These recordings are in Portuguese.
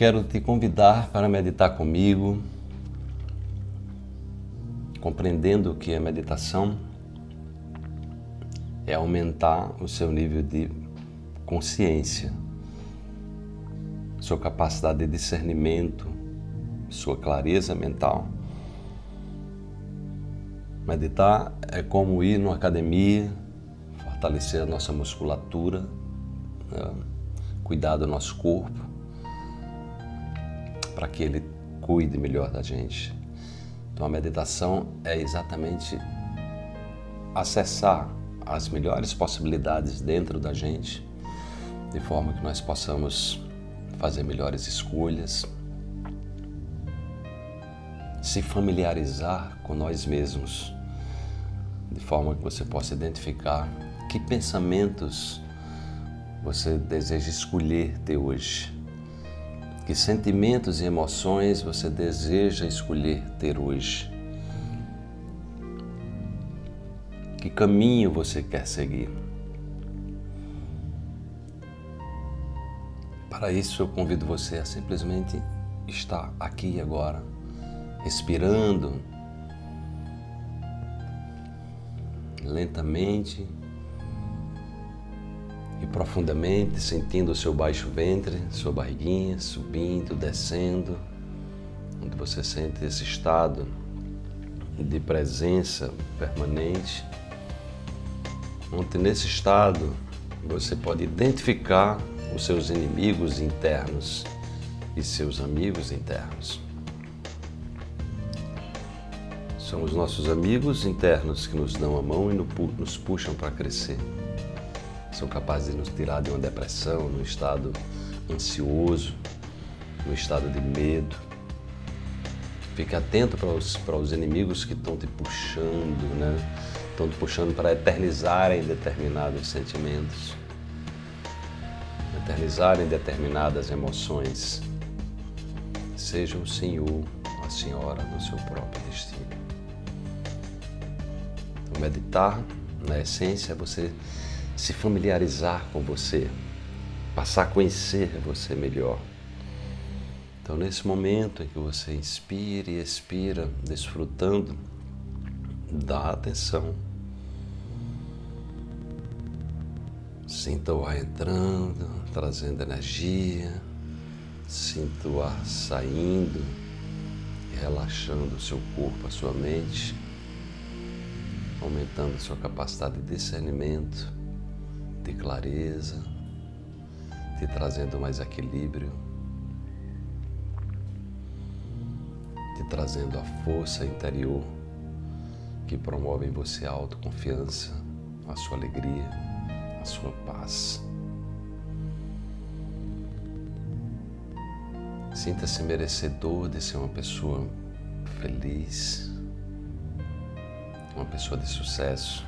quero te convidar para meditar comigo, compreendendo que a meditação é aumentar o seu nível de consciência, sua capacidade de discernimento, sua clareza mental. Meditar é como ir numa academia, fortalecer a nossa musculatura, né? cuidar do nosso corpo, para que ele cuide melhor da gente. Então a meditação é exatamente acessar as melhores possibilidades dentro da gente, de forma que nós possamos fazer melhores escolhas, se familiarizar com nós mesmos, de forma que você possa identificar que pensamentos você deseja escolher ter hoje, que sentimentos e emoções você deseja escolher ter hoje, que caminho você quer seguir. Para isso, eu convido você a simplesmente estar aqui agora, respirando lentamente e profundamente, sentindo o seu baixo ventre, sua barriguinha subindo, descendo, onde você sente esse estado de presença permanente, onde nesse estado você pode identificar os seus inimigos internos e seus amigos internos. São os nossos amigos internos que nos dão a mão e nos puxam para crescer. São capazes de nos tirar de uma depressão, num estado ansioso, num estado de medo. Fique atento para os, para os inimigos que estão te puxando, né? Estão te puxando para eternizarem determinados sentimentos eternizarem determinadas emoções. Seja o Senhor, a Senhora do seu próprio destino. Então, meditar, na essência, é você se familiarizar com você, passar a conhecer você melhor. Então, nesse momento em que você inspira e expira, desfrutando da atenção, Sinta o ar entrando, trazendo energia. Sinta o ar saindo, relaxando o seu corpo, a sua mente, aumentando a sua capacidade de discernimento, de clareza, te trazendo mais equilíbrio, te trazendo a força interior que promove em você a autoconfiança, a sua alegria a sua paz. Sinta-se merecedor de ser uma pessoa feliz, uma pessoa de sucesso,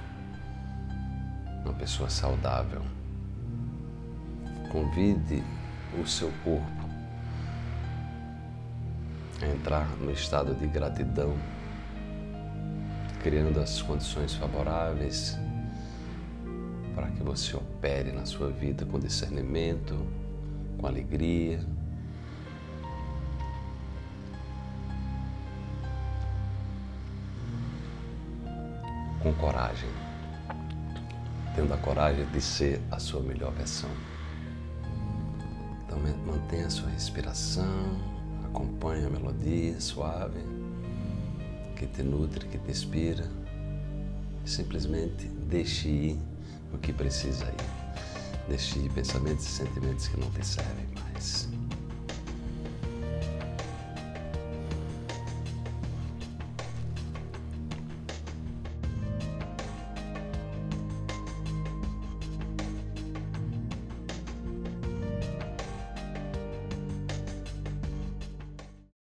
uma pessoa saudável. Convide o seu corpo a entrar no estado de gratidão, criando as condições favoráveis para que você opere na sua vida com discernimento, com alegria. Com coragem, tendo a coragem de ser a sua melhor versão. Então mantenha a sua respiração, acompanhe a melodia suave que te nutre, que te inspira. Simplesmente deixe ir o que precisa ir. Deixe pensamentos e sentimentos que não te servem mais.